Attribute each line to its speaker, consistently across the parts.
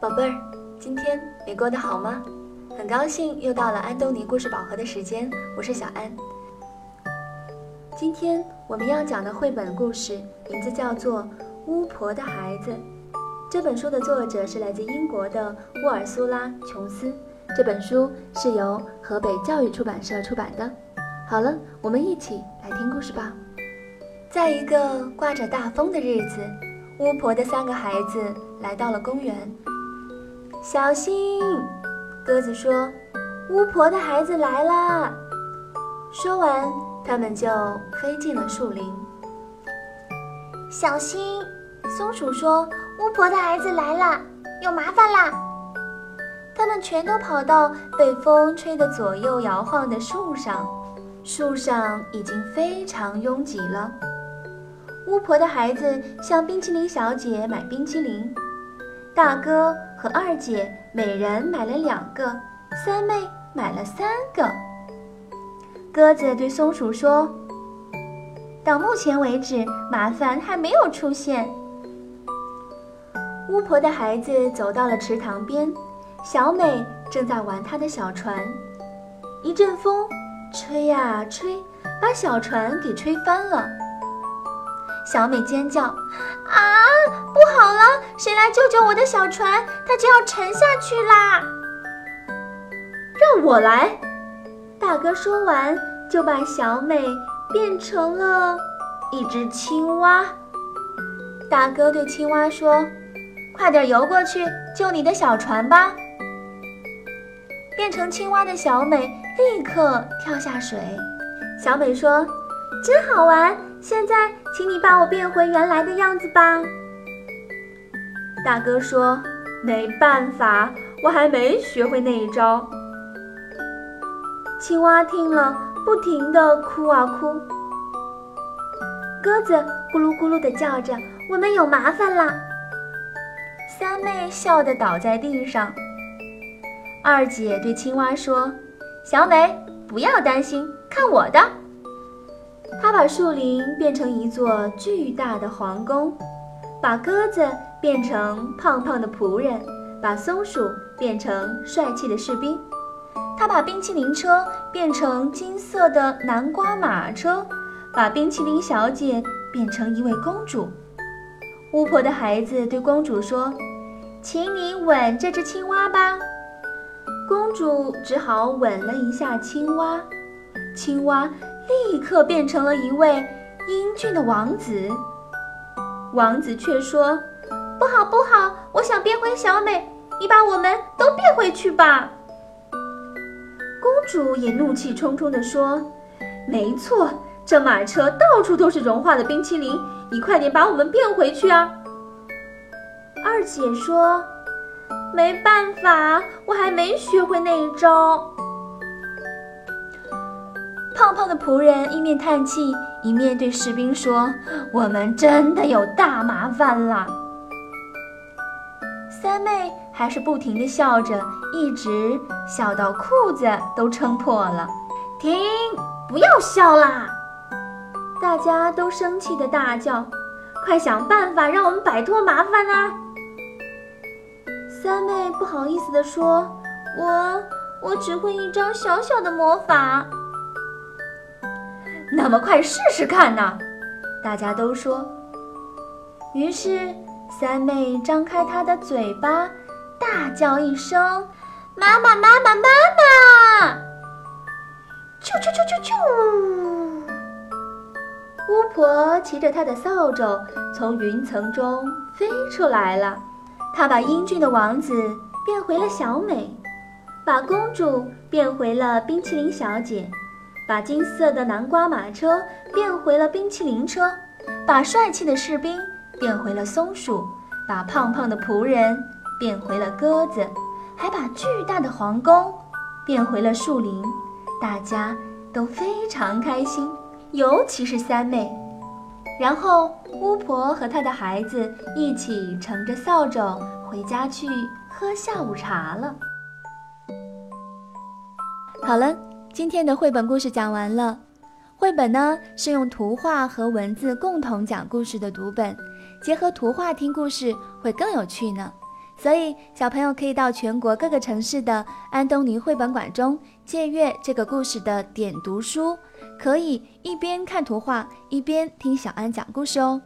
Speaker 1: 宝贝儿，今天你过得好吗？很高兴又到了安东尼故事宝盒的时间，我是小安。今天我们要讲的绘本故事名字叫做《巫婆的孩子》。这本书的作者是来自英国的沃尔苏拉·琼斯。这本书是由河北教育出版社出版的。好了，我们一起来听故事吧。在一个刮着大风的日子，巫婆的三个孩子来到了公园。小心！鸽子说：“巫婆的孩子来啦！”说完，他们就飞进了树林。
Speaker 2: 小心！松鼠说：“巫婆的孩子来啦，有麻烦啦！”
Speaker 1: 他们全都跑到被风吹得左右摇晃的树上，树上已经非常拥挤了。巫婆的孩子向冰淇淋小姐买冰淇淋。大哥和二姐每人买了两个，三妹买了三个。鸽子对松鼠说：“到目前为止，麻烦还没有出现。”巫婆的孩子走到了池塘边，小美正在玩她的小船。一阵风吹呀吹，把小船给吹翻了。小美尖叫：“啊，不好了！谁来救救我的小船？它就要沉下去啦！”让我来。大哥说完，就把小美变成了一只青蛙。大哥对青蛙说：“快点游过去救你的小船吧！”变成青蛙的小美立刻跳下水。小美说：“真好玩！”现在，请你把我变回原来的样子吧。大哥说：“没办法，我还没学会那一招。”青蛙听了，不停地哭啊哭。鸽子咕噜咕噜地叫着：“我们有麻烦啦！”三妹笑得倒在地上。二姐对青蛙说：“小美，不要担心，看我的。”他把树林变成一座巨大的皇宫，把鸽子变成胖胖的仆人，把松鼠变成帅气的士兵。他把冰淇淋车变成金色的南瓜马车，把冰淇淋小姐变成一位公主。巫婆的孩子对公主说：“请你吻这只青蛙吧。”公主只好吻了一下青蛙，青蛙。立刻变成了一位英俊的王子。王子却说：“不好，不好！我想变回小美，你把我们都变回去吧。”公主也怒气冲冲地说：“没错，这马车到处都是融化的冰淇淋，你快点把我们变回去啊！”二姐说：“没办法，我还没学会那一招。”胖胖的仆人一面叹气，一面对士兵说：“我们真的有大麻烦了。”三妹还是不停地笑着，一直笑到裤子都撑破了。停，不要笑啦！大家都生气地大叫：“快想办法让我们摆脱麻烦啊！”三妹不好意思地说：“我，我只会一招小小的魔法。”那么快试试看呢？大家都说。于是三妹张开她的嘴巴，大叫一声：“妈妈，妈妈，妈妈！”啾啾啾啾啾！巫婆骑着她的扫帚从云层中飞出来了。她把英俊的王子变回了小美，把公主变回了冰淇淋小姐。把金色的南瓜马车变回了冰淇淋车，把帅气的士兵变回了松鼠，把胖胖的仆人变回了鸽子，还把巨大的皇宫变回了树林。大家都非常开心，尤其是三妹。然后巫婆和她的孩子一起乘着扫帚回家去喝下午茶了。好了。今天的绘本故事讲完了。绘本呢是用图画和文字共同讲故事的读本，结合图画听故事会更有趣呢。
Speaker 3: 所以小朋友可以到全国各个城市的安东尼绘本馆中借阅这个故事的点读书，可以一边看图画一边听小安讲故事哦。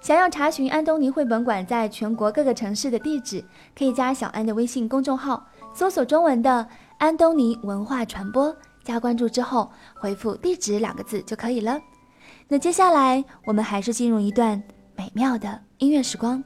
Speaker 3: 想要查询安东尼绘本馆在全国各个城市的地址，可以加小安的微信公众号，搜索中文的“安东尼文化传播”，加关注之后回复“地址”两个字就可以了。那接下来我们还是进入一段美妙的音乐时光。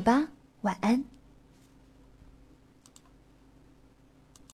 Speaker 3: 好吧，晚安。